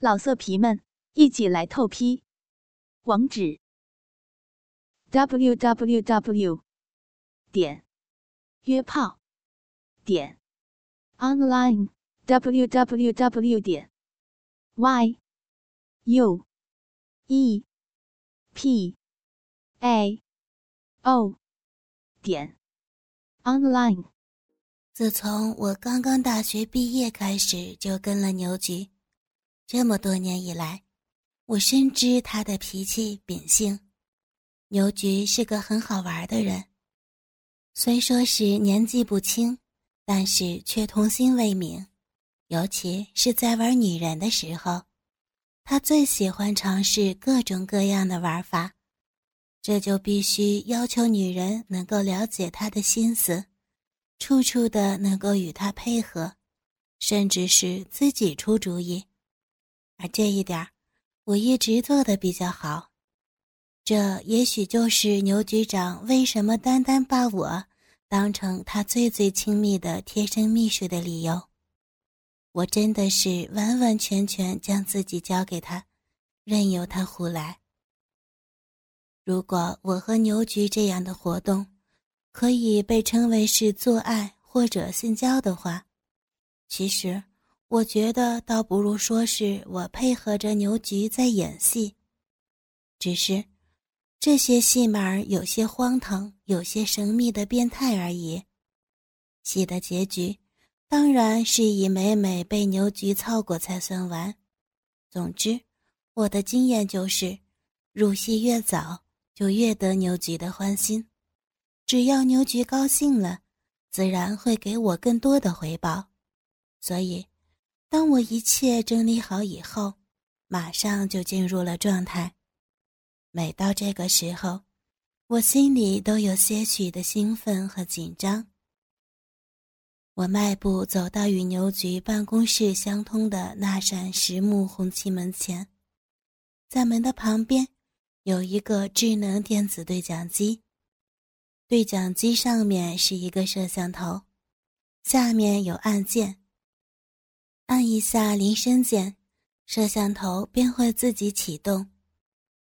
老色皮们，一起来透批！网址：w w w 点约炮点 online w w w 点 y u e p a o 点 online。自从我刚刚大学毕业开始，就跟了牛局。这么多年以来，我深知他的脾气秉性。牛菊是个很好玩的人，虽说是年纪不轻，但是却童心未泯。尤其是在玩女人的时候，他最喜欢尝试各种各样的玩法。这就必须要求女人能够了解他的心思，处处的能够与他配合，甚至是自己出主意。而这一点，我一直做的比较好，这也许就是牛局长为什么单单把我当成他最最亲密的贴身秘书的理由。我真的是完完全全将自己交给他，任由他胡来。如果我和牛局这样的活动可以被称为是做爱或者性交的话，其实。我觉得倒不如说是我配合着牛菊在演戏，只是这些戏码有些荒唐，有些神秘的变态而已。戏的结局当然是以美美被牛菊操过才算完。总之，我的经验就是，入戏越早就越得牛菊的欢心，只要牛菊高兴了，自然会给我更多的回报，所以。当我一切整理好以后，马上就进入了状态。每到这个时候，我心里都有些许的兴奋和紧张。我迈步走到与牛局办公室相通的那扇实木红漆门前，在门的旁边有一个智能电子对讲机，对讲机上面是一个摄像头，下面有按键。按一下铃声键，摄像头便会自己启动。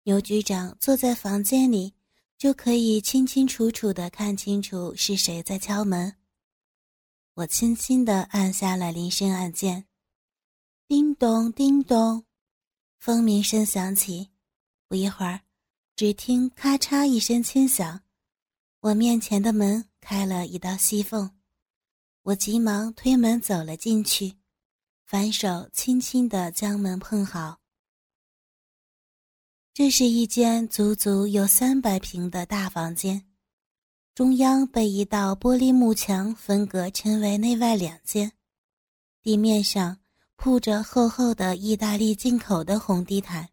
牛局长坐在房间里，就可以清清楚楚地看清楚是谁在敲门。我轻轻地按下了铃声按键，叮咚叮咚，蜂鸣声响起。不一会儿，只听咔嚓一声轻响，我面前的门开了一道细缝，我急忙推门走了进去。反手轻轻地将门碰好。这是一间足足有三百平的大房间，中央被一道玻璃幕墙分隔，成为内外两间。地面上铺着厚厚的意大利进口的红地毯，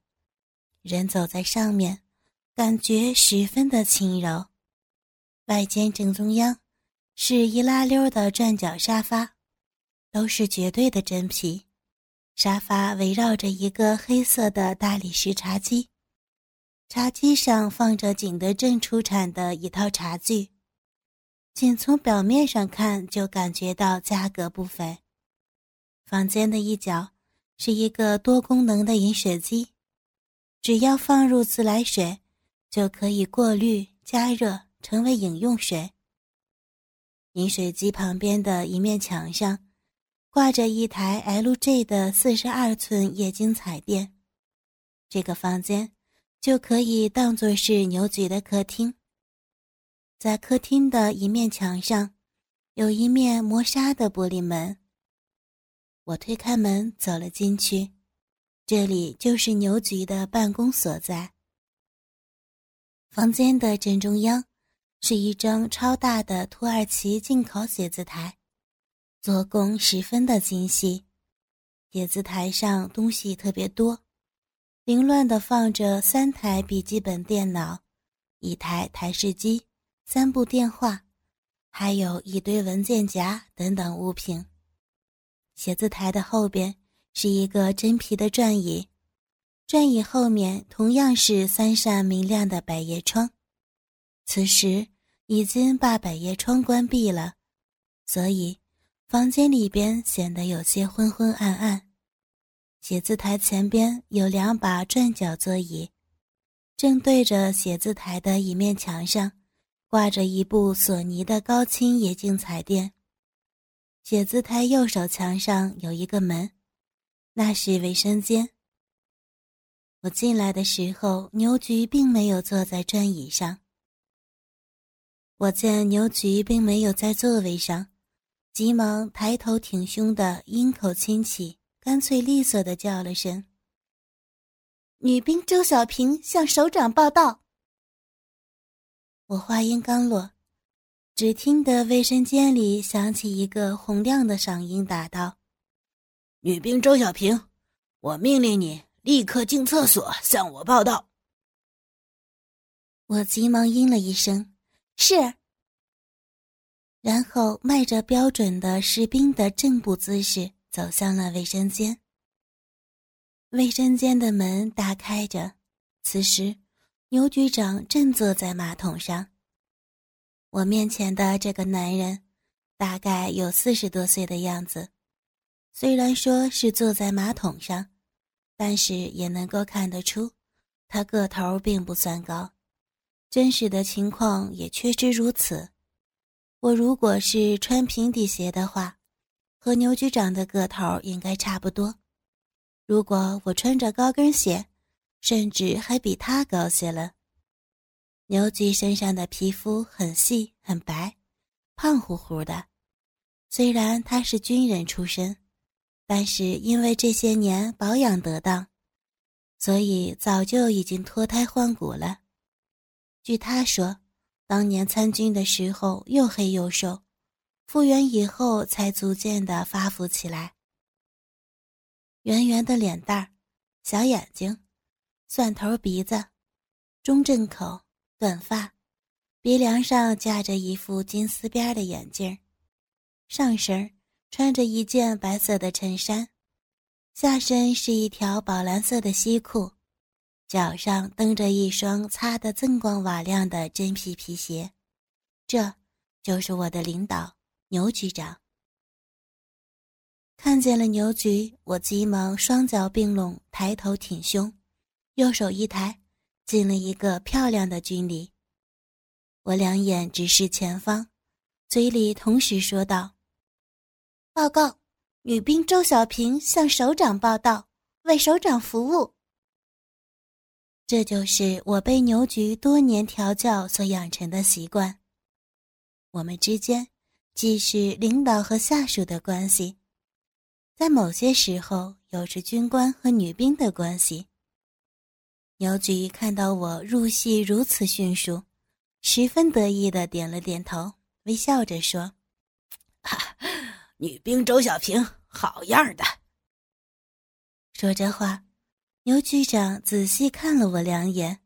人走在上面，感觉十分的轻柔。外间正中央是一拉溜的转角沙发。都是绝对的真皮，沙发围绕着一个黑色的大理石茶几，茶几上放着景德镇出产的一套茶具，仅从表面上看就感觉到价格不菲。房间的一角是一个多功能的饮水机，只要放入自来水，就可以过滤加热成为饮用水。饮水机旁边的一面墙上。挂着一台 LG 的四十二寸液晶彩电，这个房间就可以当做是牛局的客厅。在客厅的一面墙上，有一面磨砂的玻璃门。我推开门走了进去，这里就是牛局的办公所在。房间的正中央是一张超大的土耳其进口写字台。做工十分的精细，写字台上东西特别多，凌乱的放着三台笔记本电脑、一台台式机、三部电话，还有一堆文件夹等等物品。写字台的后边是一个真皮的转椅，转椅后面同样是三扇明亮的百叶窗，此时已经把百叶窗关闭了，所以。房间里边显得有些昏昏暗暗，写字台前边有两把转角座椅，正对着写字台的一面墙上，挂着一部索尼的高清液晶彩电。写字台右手墙上有一个门，那是卫生间。我进来的时候，牛菊并没有坐在转椅上。我见牛菊并没有在座位上，急忙抬头挺胸的鹰口亲起，干脆利索的叫了声：“女兵周小平向首长报道。”我话音刚落。只听得卫生间里响起一个洪亮的嗓音，答道：“女兵周小平，我命令你立刻进厕所向我报道。”我急忙应了一声：“是。”然后迈着标准的士兵的正步姿势走向了卫生间。卫生间的门大开着，此时牛局长正坐在马桶上。我面前的这个男人，大概有四十多岁的样子。虽然说是坐在马桶上，但是也能够看得出，他个头并不算高。真实的情况也确实如此。我如果是穿平底鞋的话，和牛局长的个头应该差不多。如果我穿着高跟鞋，甚至还比他高些了。牛局身上的皮肤很细很白，胖乎乎的。虽然他是军人出身，但是因为这些年保养得当，所以早就已经脱胎换骨了。据他说，当年参军的时候又黑又瘦，复员以后才逐渐的发福起来。圆圆的脸蛋儿，小眼睛，蒜头鼻子，中正口。短发，鼻梁上架着一副金丝边的眼镜上身穿着一件白色的衬衫，下身是一条宝蓝色的西裤，脚上蹬着一双擦得锃光瓦亮的真皮皮鞋。这就是我的领导牛局长。看见了牛局，我急忙双脚并拢，抬头挺胸，右手一抬。进了一个漂亮的军礼，我两眼直视前方，嘴里同时说道：“报告，女兵周小平向首长报道，为首长服务。”这就是我被牛局多年调教所养成的习惯。我们之间既是领导和下属的关系，在某些时候又是军官和女兵的关系。牛菊看到我入戏如此迅速，十分得意的点了点头，微笑着说：“女兵周小平，好样的。”说着话，牛局长仔细看了我两眼，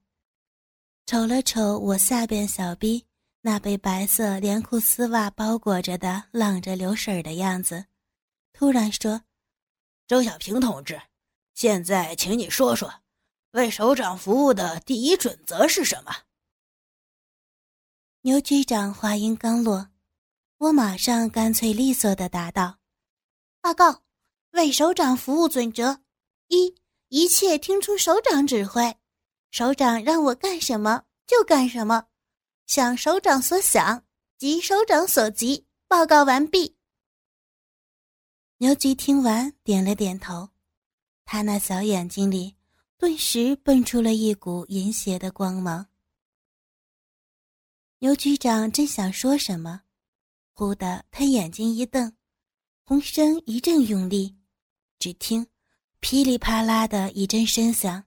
瞅了瞅我下边小臂那被白色连裤丝袜包裹着的浪着流水的样子，突然说：“周小平同志，现在请你说说。”为首长服务的第一准则是什么？牛局长话音刚落，我马上干脆利索的答道：“报告，为首长服务准则一，一切听从首长指挥，首长让我干什么就干什么，想首长所想，急首长所急。报告完毕。”牛局听完点了点头，他那小眼睛里。顿时蹦出了一股淫邪的光芒。牛局长正想说什么，忽的他眼睛一瞪，浑身一阵用力，只听噼里啪啦的一阵声响，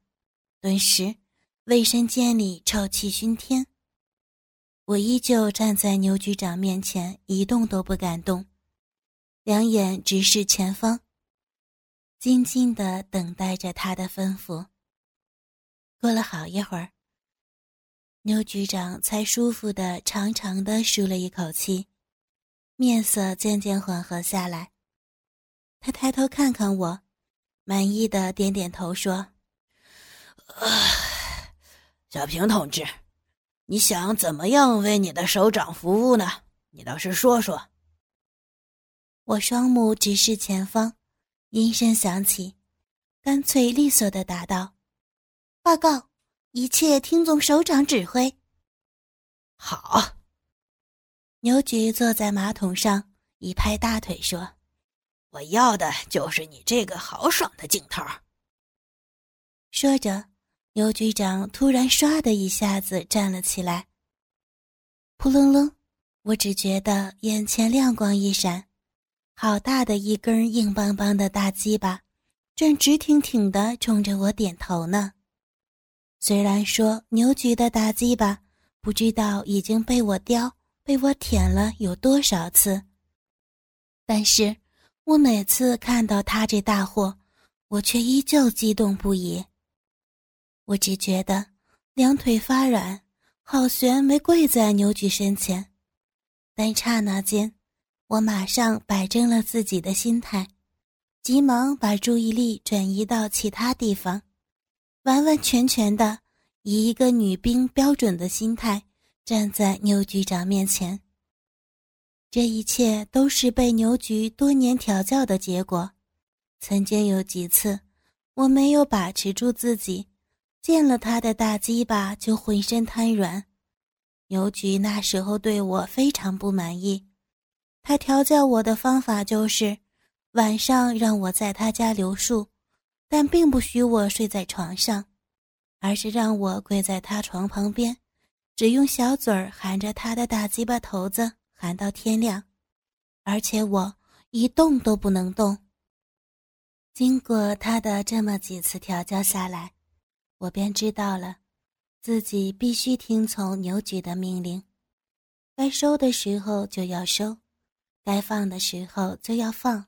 顿时卫生间里臭气熏天。我依旧站在牛局长面前，一动都不敢动，两眼直视前方，静静的等待着他的吩咐。过了好一会儿，牛局长才舒服的长长的舒了一口气，面色渐渐缓和下来。他抬头看看我，满意的点点头说：“小平同志，你想怎么样为你的首长服务呢？你倒是说说。”我双目直视前方，音声响起，干脆利索的答道：“报告，一切听从首长指挥。”好。牛局坐在马桶上，一拍大腿说：“我要的就是你这个豪爽的劲头。”说着，牛局长突然唰的一下子站了起来。扑棱棱，我只觉得眼前亮光一闪，好大的一根硬邦邦的大鸡巴，正直挺挺的冲着我点头呢。虽然说牛局的大鸡巴不知道已经被我叼、被我舔了有多少次，但是我每次看到他这大货，我却依旧激动不已。我只觉得两腿发软。好悬没跪在牛局身前，但刹那间，我马上摆正了自己的心态，急忙把注意力转移到其他地方，完完全全的以一个女兵标准的心态站在牛局长面前。这一切都是被牛局多年调教的结果。曾经有几次，我没有把持住自己。见了他的大鸡巴就浑身瘫软，牛局那时候对我非常不满意。他调教我的方法就是晚上让我在他家留宿，但并不许我睡在床上，而是让我跪在他床旁边，只用小嘴儿含着他的大鸡巴头子喊到天亮，而且我一动都不能动。经过他的这么几次调教下来。我便知道了，自己必须听从牛局的命令，该收的时候就要收，该放的时候就要放，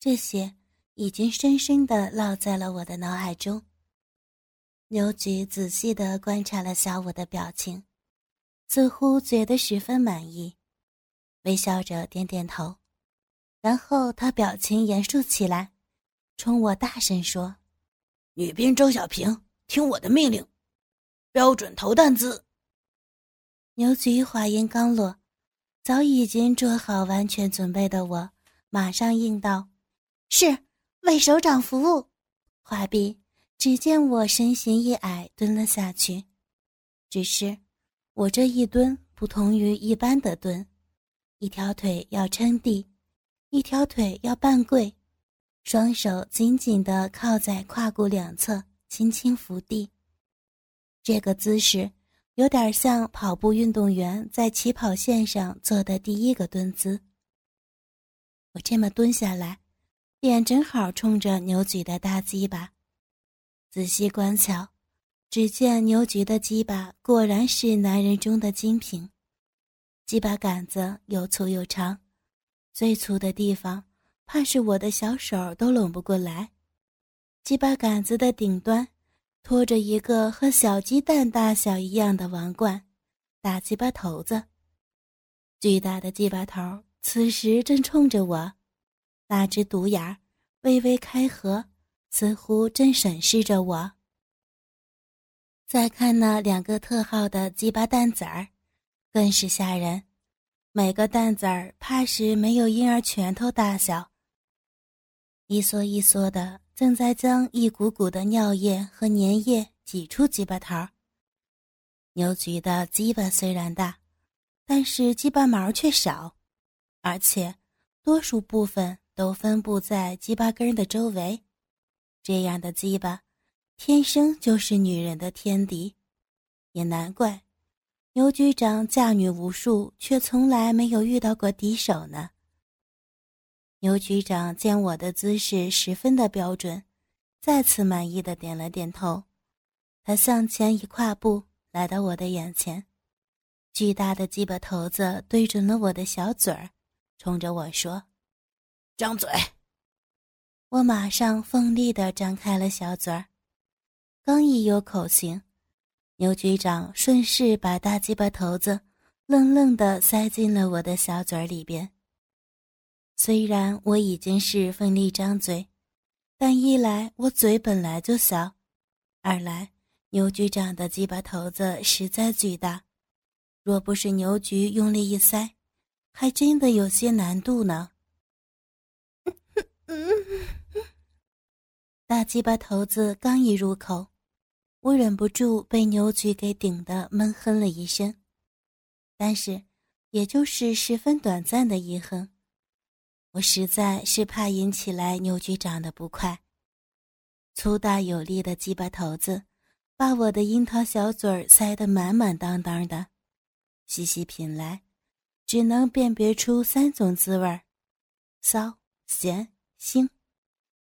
这些已经深深地烙在了我的脑海中。牛局仔细地观察了下我的表情，似乎觉得十分满意，微笑着点点头，然后他表情严肃起来，冲我大声说：“女兵周小平。”听我的命令，标准投弹姿。牛局话音刚落，早已经做好完全准备的我，马上应道：“是，为首长服务。”话毕，只见我身形一矮，蹲了下去。只是，我这一蹲不同于一般的蹲，一条腿要撑地，一条腿要半跪，双手紧紧地靠在胯骨两侧。轻轻伏地，这个姿势有点像跑步运动员在起跑线上做的第一个蹲姿。我这么蹲下来，脸正好冲着牛局的大鸡巴。仔细观瞧，只见牛局的鸡巴果然是男人中的精品，鸡巴杆子又粗又长，最粗的地方怕是我的小手都拢不过来。鸡巴杆子的顶端，托着一个和小鸡蛋大小一样的王冠，大鸡巴头子。巨大的鸡巴头此时正冲着我，那只独眼微微开合，似乎正审视着我。再看那两个特号的鸡巴蛋子儿，更是吓人，每个蛋子儿怕是没有婴儿拳头大小，一缩一缩的。正在将一股股的尿液和粘液挤出鸡巴头。牛菊的鸡巴虽然大，但是鸡巴毛却少，而且多数部分都分布在鸡巴根的周围。这样的鸡巴，天生就是女人的天敌，也难怪牛局长嫁女无数，却从来没有遇到过敌手呢。牛局长见我的姿势十分的标准，再次满意的点了点头。他向前一跨步，来到我的眼前，巨大的鸡巴头子对准了我的小嘴儿，冲着我说：“张嘴。”我马上奋力的张开了小嘴儿，刚一有口型，牛局长顺势把大鸡巴头子愣愣的塞进了我的小嘴里边。虽然我已经是奋力张嘴，但一来我嘴本来就小，二来牛局长的鸡巴头子实在巨大，若不是牛局用力一塞，还真的有些难度呢。大鸡巴头子刚一入口，我忍不住被牛菊给顶得闷哼了一声，但是也就是十分短暂的一哼。我实在是怕引起来牛局长的不快。粗大有力的鸡巴头子，把我的樱桃小嘴儿塞得满满当当的，细细品来，只能辨别出三种滋味儿：骚、咸、腥。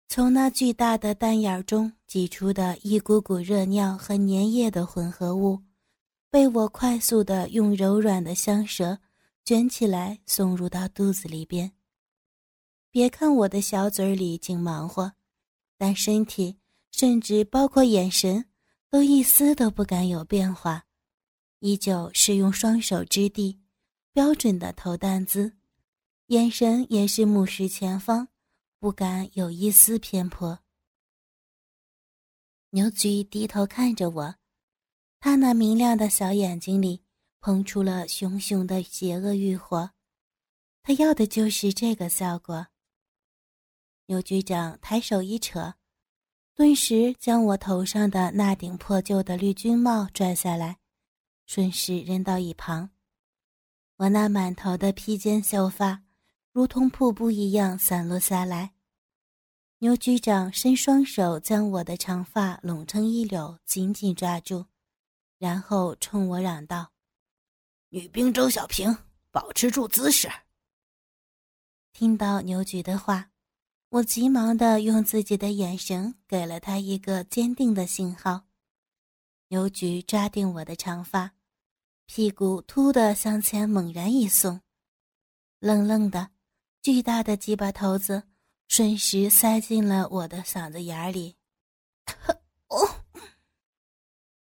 从那巨大的蛋眼中挤出的一股股热尿和粘液的混合物，被我快速的用柔软的香舌卷起来送入到肚子里边。别看我的小嘴里净忙活，但身体甚至包括眼神，都一丝都不敢有变化，依旧是用双手支地，标准的投弹姿，眼神也是目视前方。不敢有一丝偏颇。牛菊低头看着我，他那明亮的小眼睛里喷出了熊熊的邪恶欲火，他要的就是这个效果。牛局长抬手一扯，顿时将我头上的那顶破旧的绿军帽拽下来，顺势扔到一旁。我那满头的披肩秀发。如同瀑布一样散落下来。牛局长伸双手将我的长发拢成一绺，紧紧抓住，然后冲我嚷道：“女兵周小平，保持住姿势。”听到牛局的话，我急忙的用自己的眼神给了他一个坚定的信号。牛局抓定我的长发，屁股突的向前猛然一送，愣愣的。巨大的鸡巴头子瞬时塞进了我的嗓子眼里，哦！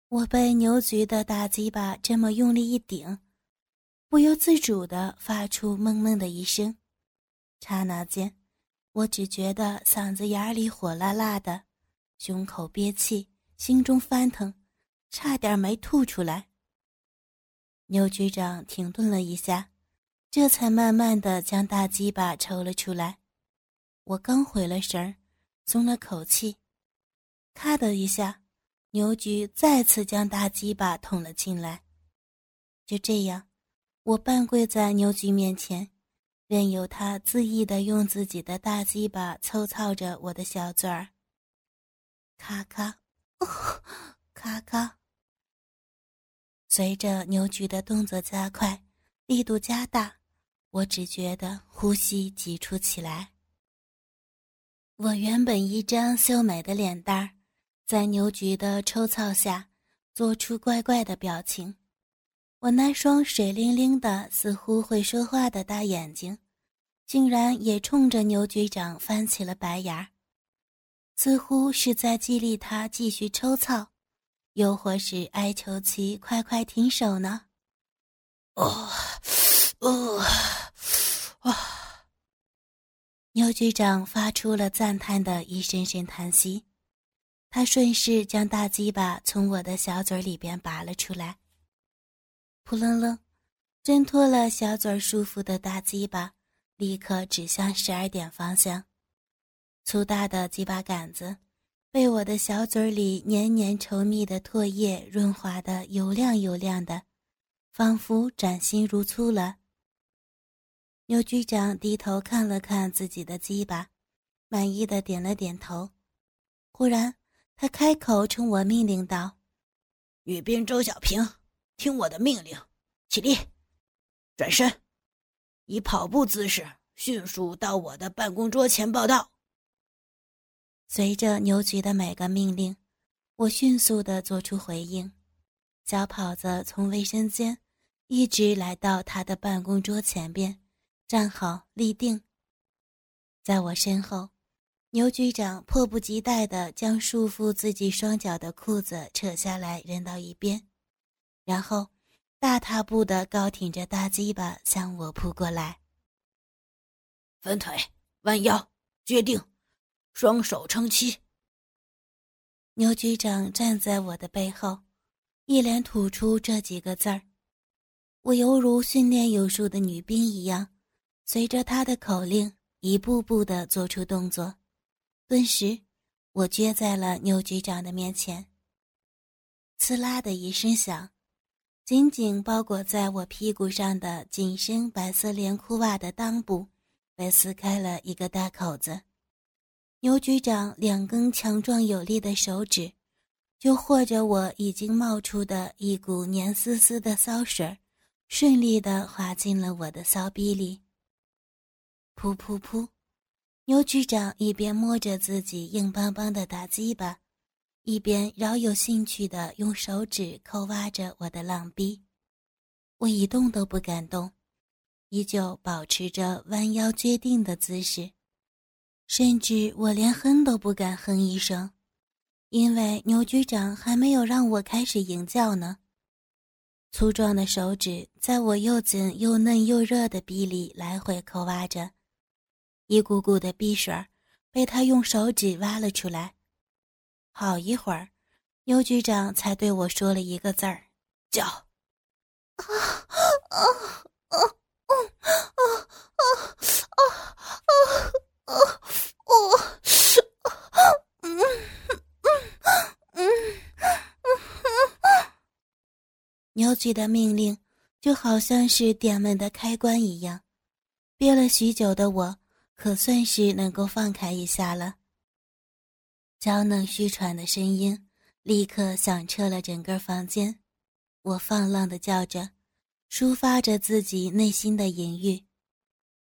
我被牛菊的大鸡巴这么用力一顶，不由自主的发出闷闷的一声。刹那间，我只觉得嗓子眼里火辣辣的，胸口憋气，心中翻腾，差点没吐出来。牛局长停顿了一下。这才慢慢的将大鸡巴抽了出来，我刚回了神儿，松了口气，咔的一下，牛菊再次将大鸡巴捅了进来。就这样，我半跪在牛菊面前，任由他恣意的用自己的大鸡巴抽操着我的小嘴儿。咔咔，咔咔，随着牛菊的动作加快，力度加大。我只觉得呼吸急促起来。我原本一张秀美的脸蛋儿，在牛菊的抽操下，做出怪怪的表情。我那双水灵灵的、似乎会说话的大眼睛，竟然也冲着牛局长翻起了白眼儿，似乎是在激励他继续抽操，又或是哀求其快快停手呢？哦，哦。哇！牛局长发出了赞叹的一声声叹息，他顺势将大鸡巴从我的小嘴里边拔了出来，扑棱棱，挣脱了小嘴束缚的大鸡巴，立刻指向十二点方向。粗大的鸡巴杆子被我的小嘴里黏黏稠密的唾液润滑的油亮油亮的，仿佛崭新如初了。牛局长低头看了看自己的鸡巴，满意的点了点头。忽然，他开口冲我命令道：“女兵周小平，听我的命令，起立，转身，以跑步姿势迅速到我的办公桌前报道。”随着牛局的每个命令，我迅速的做出回应，小跑子从卫生间一直来到他的办公桌前边。站好，立定。在我身后，牛局长迫不及待地将束缚自己双脚的裤子扯下来扔到一边，然后大踏步地高挺着大鸡巴向我扑过来。分腿，弯腰，决定，双手撑膝。牛局长站在我的背后，一连吐出这几个字儿，我犹如训练有素的女兵一样。随着他的口令，一步步的做出动作，顿时，我撅在了牛局长的面前。刺啦的一声响，紧紧包裹在我屁股上的紧身白色连裤袜的裆部被撕开了一个大口子。牛局长两根强壮有力的手指，就和着我已经冒出的一股黏丝丝的骚水，顺利的滑进了我的骚逼里。噗噗噗！牛局长一边摸着自己硬邦邦的大鸡巴。一边饶有兴趣地用手指抠挖着我的浪逼，我一动都不敢动，依旧保持着弯腰撅腚的姿势，甚至我连哼都不敢哼一声，因为牛局长还没有让我开始营叫呢。粗壮的手指在我又紧又嫩又热的逼里来回抠挖着，一股股的逼水被他用手指挖了出来。好一会儿，牛局长才对我说了一个字儿：“叫。”啊啊啊啊啊啊啊啊啊！我，嗯嗯嗯嗯牛局的命令就好像是电门的开关一样，憋了许久的我，可算是能够放开一下了。娇嫩虚喘的声音立刻响彻了整个房间，我放浪的叫着，抒发着自己内心的淫欲。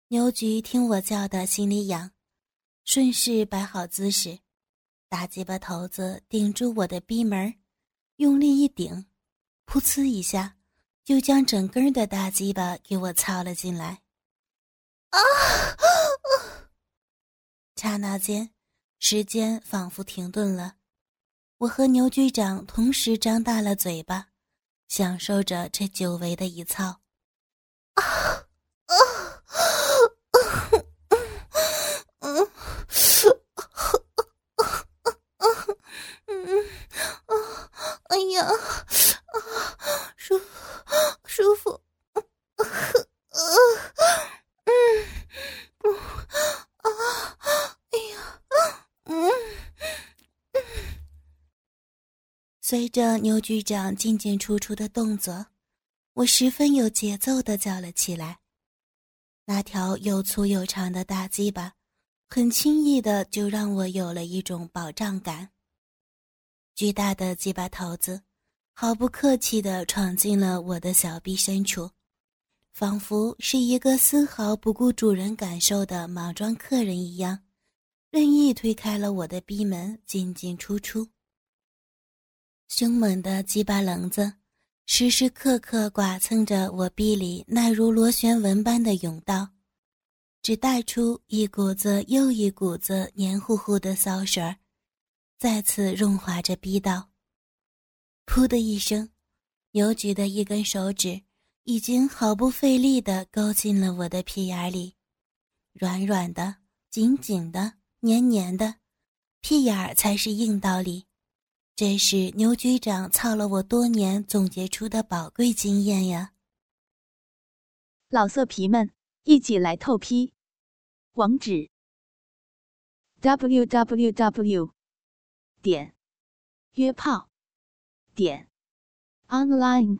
牛菊听我叫的心里痒，顺势摆好姿势，大鸡巴头子顶住我的逼门，用力一顶，噗呲一下，就将整根的大鸡巴给我操了进来。啊！刹那间。时间仿佛停顿了，我和牛局长同时张大了嘴巴，享受着这久违的一操。啊啊啊！嗯嗯啊！哎呀啊！舒服舒服。随着牛局长进进出出的动作，我十分有节奏的叫了起来。那条又粗又长的大鸡巴，很轻易的就让我有了一种保障感。巨大的鸡巴头子，毫不客气地闯进了我的小臂深处，仿佛是一个丝毫不顾主人感受的莽撞客人一样，任意推开了我的逼门，进进出出。凶猛的鸡巴棱子，时时刻刻剐蹭着我臂里那如螺旋纹般的甬道，只带出一股子又一股子黏糊糊的骚水儿，再次润滑着逼道。噗的一声，牛局的一根手指已经毫不费力地勾进了我的屁眼里，软软的、紧紧的、黏黏的，屁眼儿才是硬道理。这是牛局长操了我多年总结出的宝贵经验呀！老色皮们，一起来透批！网址：w w w 点约炮点 online